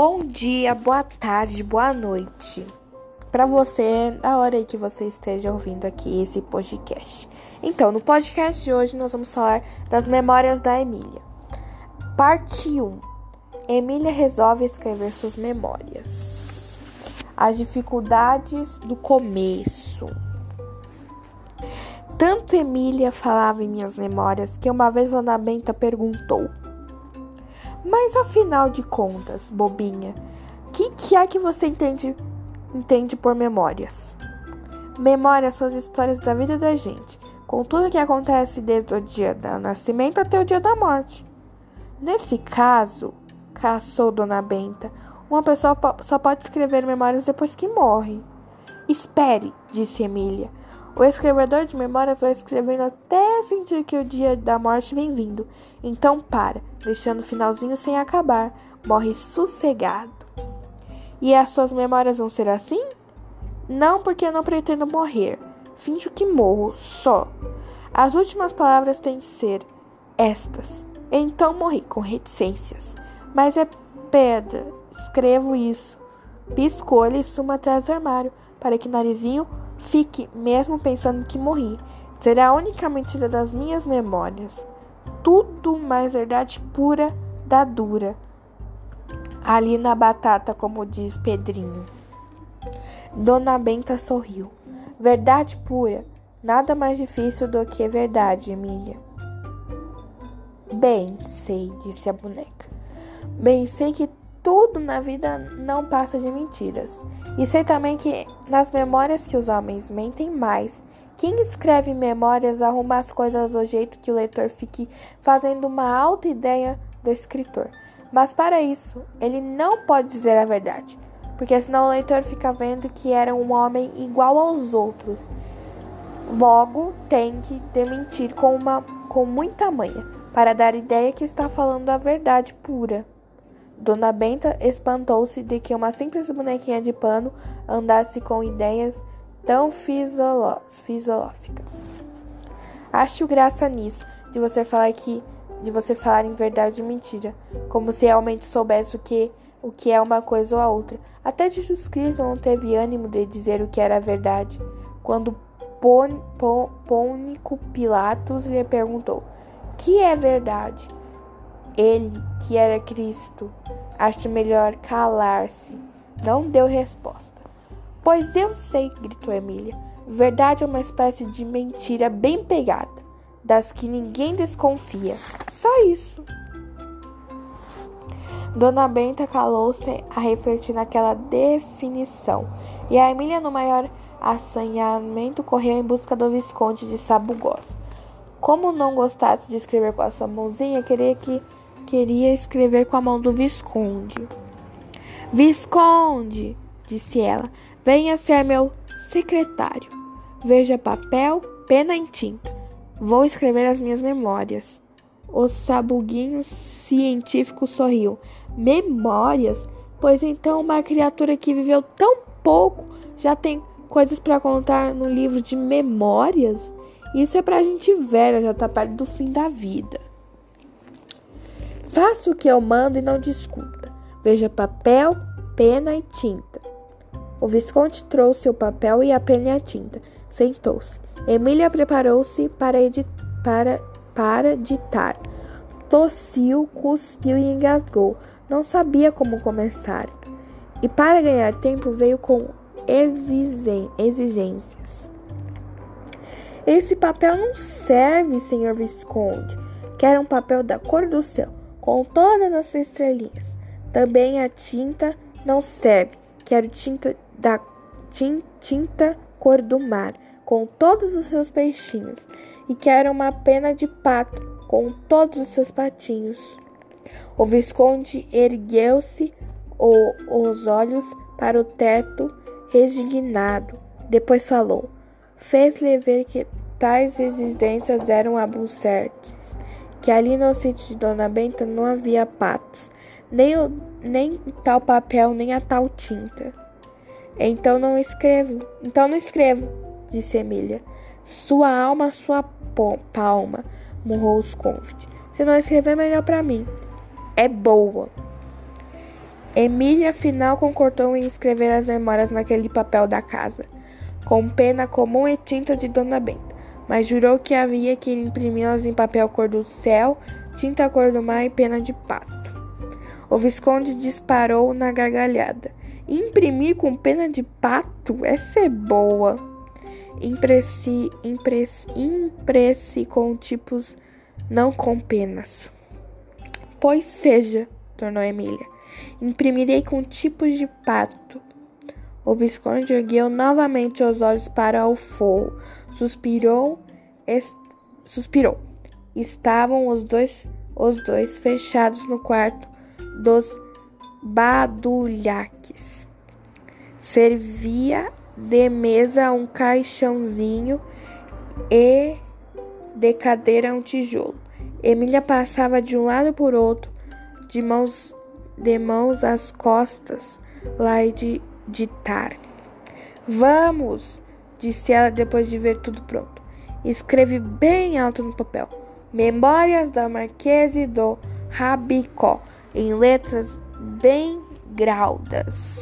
Bom dia, boa tarde, boa noite. Para você, na hora que você esteja ouvindo aqui esse podcast. Então, no podcast de hoje nós vamos falar das memórias da Emília. Parte 1. Emília resolve escrever suas memórias. As dificuldades do começo. Tanto Emília falava em minhas memórias que uma vez Dona Benta perguntou: Mas afinal de contas, bobinha, o que, que é que você entende, entende por memórias? Memórias são as histórias da vida da gente, com tudo que acontece desde o dia do nascimento até o dia da morte. Nesse caso, caçou Dona Benta, uma pessoa só pode escrever memórias depois que morre. Espere, disse Emília. O escrevedor de memórias vai escrevendo até sentir que o dia da morte vem vindo. Então para, deixando o finalzinho sem acabar. Morre sossegado. E as suas memórias vão ser assim? Não, porque eu não pretendo morrer. Finjo que morro, só. As últimas palavras têm de ser estas. Então morri com reticências. Mas é pedra. Escrevo isso. Pisco e suma atrás do armário, para que narizinho Fique, mesmo pensando que morri. Será a única mentira das minhas memórias. Tudo mais verdade pura da dura. Ali na batata, como diz Pedrinho. Dona Benta sorriu. Verdade pura. Nada mais difícil do que verdade, Emília. Bem, sei, disse a boneca. Bem, sei que tudo na vida não passa de mentiras. E sei também que nas memórias que os homens mentem mais. Quem escreve memórias arruma as coisas do jeito que o leitor fique fazendo uma alta ideia do escritor. Mas para isso, ele não pode dizer a verdade, porque senão o leitor fica vendo que era um homem igual aos outros. Logo, tem que mentir com, uma, com muita manha, para dar ideia que está falando a verdade pura. Dona Benta espantou-se de que uma simples bonequinha de pano andasse com ideias tão filosóficas. Acho graça nisso, de você falar que de você falar em verdade e mentira, como se realmente soubesse o que o que é uma coisa ou a outra. Até Jesus Cristo não teve ânimo de dizer o que era verdade, quando Pônico Pilatos lhe perguntou: "Que é verdade?" Ele, que era Cristo, acha melhor calar-se. Não deu resposta. Pois eu sei, gritou Emília. Verdade é uma espécie de mentira bem pegada, das que ninguém desconfia. Só isso. Dona Benta calou-se a refletir naquela definição, e a Emília, no maior assanhamento, correu em busca do Visconde de Sabugós. Como não gostasse de escrever com a sua mãozinha, queria que queria escrever com a mão do Visconde. Visconde, disse ela, venha ser meu secretário. Veja papel, pena e tinta. Vou escrever as minhas memórias. O sabuguinho científico sorriu. Memórias? Pois então uma criatura que viveu tão pouco já tem coisas para contar no livro de memórias? Isso é pra gente velha, já tá perto do fim da vida. Faça o que eu mando e não discuta. Veja papel, pena e tinta. O Visconde trouxe o papel e a pena e a tinta. Sentou-se. Emília preparou-se para, para, para ditar. Tossiu, cuspiu e engasgou. Não sabia como começar. E para ganhar tempo veio com exigências. Esse papel não serve, senhor Visconde. Quero um papel da cor do céu com todas as estrelinhas. Também a tinta não serve. Quero tinta da tinta cor do mar, com todos os seus peixinhos. E quero uma pena de pato, com todos os seus patinhos. O Visconde ergueu-se os olhos para o teto, resignado. Depois falou. Fez-lhe ver que tais existências eram absurdas que ali no sítio de Dona Benta não havia patos, nem, o, nem tal papel, nem a tal tinta. Então não escrevo, então não escrevo, disse Emília. Sua alma, sua palma, murrou os convite. Se não escrever, melhor para mim. É boa. Emília afinal concordou em escrever as memórias naquele papel da casa, com pena comum e tinta de Dona Benta, mas jurou que havia que imprimi-las em papel cor do céu, tinta cor do mar e pena de pato. O Visconde disparou na gargalhada. Imprimir com pena de pato? Essa é boa. Impressi, impressi, impressi com tipos, não com penas. Pois seja, tornou Emília. Imprimirei com tipos de pato. O Visconde ergueu novamente os olhos para o forro. Suspirou, suspirou. Estavam os dois, os dois fechados no quarto dos badulhaques. Servia de mesa um caixãozinho e de cadeira um tijolo. Emília passava de um lado por outro, de mãos, de mãos às costas, lá e de ditar. Vamos, disse ela depois de ver tudo pronto. Escreve bem alto no papel. Memórias da Marquesa do Rabicó em letras bem graudas.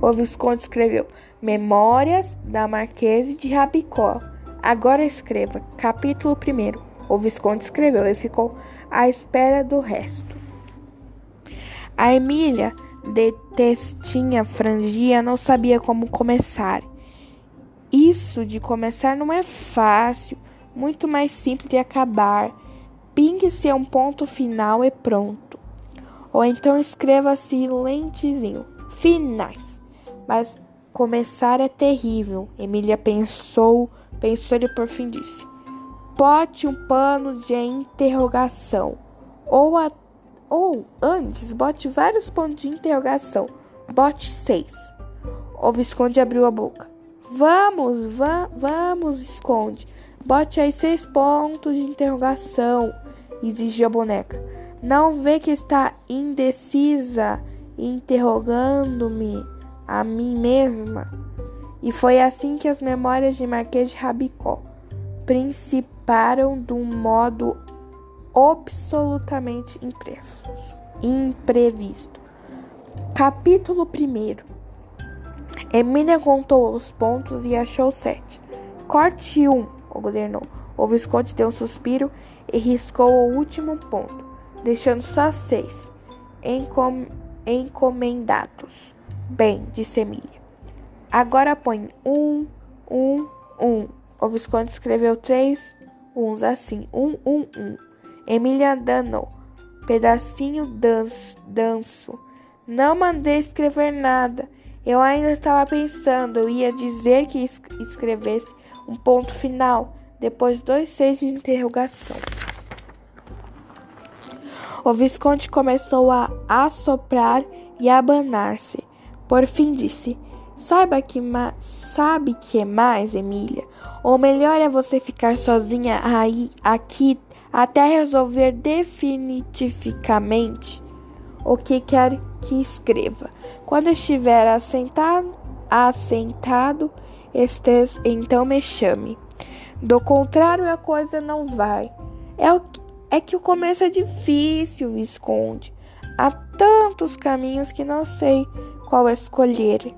O Visconde escreveu Memórias da Marquesa de Rabicó. Agora escreva capítulo 1. O Visconde escreveu e ficou à espera do resto. A Emília, de testinha frangia, não sabia como começar. Isso de começar não é fácil, muito mais simples de acabar. Pingue-se a um ponto final e pronto. Ou então escreva-se lentezinho. Finais. Mas começar é terrível. Emília pensou, pensou e por fim disse: Bote um pano de interrogação. Ou, a, ou antes, bote vários pontos de interrogação. Bote seis. O Visconde abriu a boca. Vamos, va vamos, esconde. Bote aí seis pontos de interrogação exigiu a boneca. Não vê que está indecisa, interrogando-me a mim mesma? E foi assim que as memórias de Marquês de Rabicó principaram de um modo absolutamente imprevisto. Capítulo 1 Emília contou os pontos e achou sete. Corte 1, um, ordenou. O Visconde deu um suspiro e riscou o último ponto, deixando só seis encom encomendados. Bem, disse Emília. Agora põe um, um, um. O Visconde escreveu três uns assim. Um, um, um. Emília danou. Pedacinho danço, danço. Não mandei escrever nada. Eu ainda estava pensando. Eu ia dizer que escrevesse um ponto final. Depois dois seis de interrogação. O Visconde começou a assoprar e a abanar-se. Por fim disse: Saiba que sabe que é mais, Emília. Ou melhor é você ficar sozinha aí aqui até resolver definitivamente o que quer que escreva. Quando estiver assentado, assentado, estes, então me chame. Do contrário, a coisa não vai. É o é que o começo é difícil, Visconde. Há tantos caminhos que não sei qual escolher.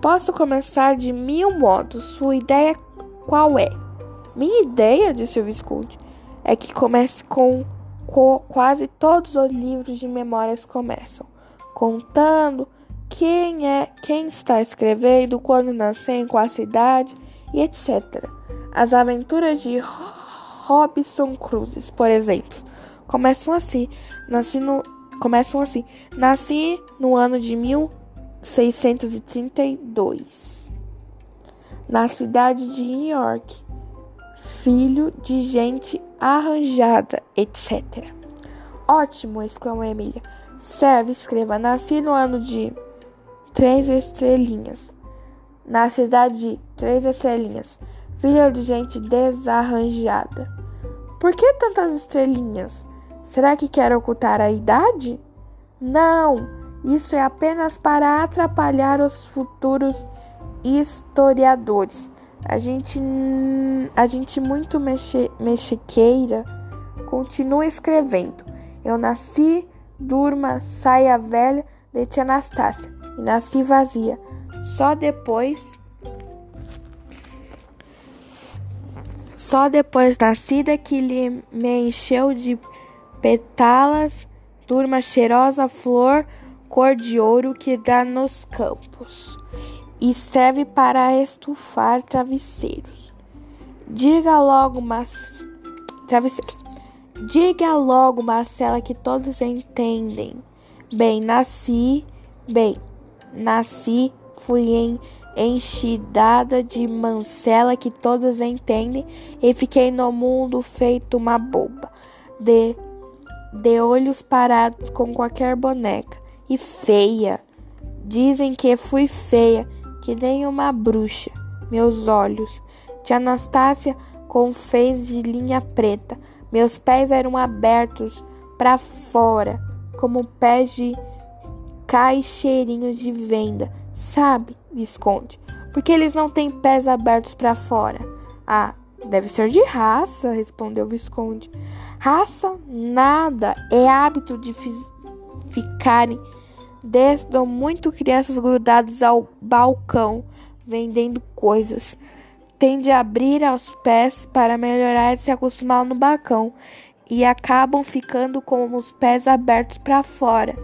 Posso começar de mil modos. Sua ideia qual é? Minha ideia, disse o Visconde, é que comece com, com quase todos os livros de memórias começam, contando quem é, quem está escrevendo, quando nasceu, qual cidade e etc. As aventuras de Robson Cruzes, por exemplo, começam assim. Nasci no, começam assim. Nasci no ano de 1632, na cidade de New York, filho de gente arranjada, etc. Ótimo! exclamou Emília. Serve, escreva. Nasci no ano de três estrelinhas, na cidade de três estrelinhas, filha de gente desarranjada. Por que tantas estrelinhas? Será que quer ocultar a idade? Não, isso é apenas para atrapalhar os futuros historiadores. A gente, a gente muito mexe, mexiqueira continua escrevendo. Eu nasci, durma, saia velha de tia Anastácia e nasci vazia. Só depois. Só depois nascida que lhe me encheu de petalas, turma cheirosa flor, cor de ouro que dá nos campos e serve para estufar travesseiros. Diga logo, mas travesseiros. Diga logo, Marcela, que todos entendem. Bem, nasci, bem, nasci, fui em enchidada de mancela que todos entendem e fiquei no mundo feito uma boba, de, de olhos parados com qualquer boneca e feia. Dizem que fui feia, que nem uma bruxa, meus olhos. Tia Anastácia com fez de linha preta, meus pés eram abertos para fora, como pés de caixeirinhos de venda, sabe, Visconde? Porque eles não têm pés abertos para fora. Ah, deve ser de raça, respondeu Visconde. Raça nada, é hábito de ficarem desde muito crianças grudadas ao balcão vendendo coisas tende a abrir aos pés para melhorar e se acostumar no bacão e acabam ficando com os pés abertos para fora.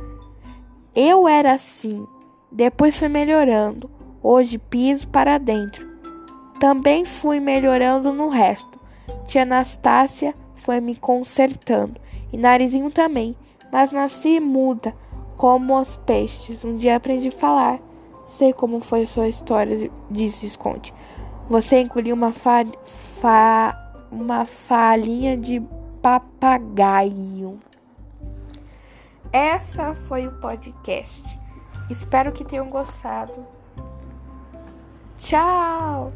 Eu era assim, depois fui melhorando. Hoje piso para dentro. Também fui melhorando no resto. Tia Anastácia foi me consertando e narizinho também, mas nasci muda como os peixes. Um dia aprendi a falar. Sei como foi sua história, disse Esconde. Você engoliu uma, fa, fa, uma falinha de papagaio. Essa foi o podcast. Espero que tenham gostado. Tchau!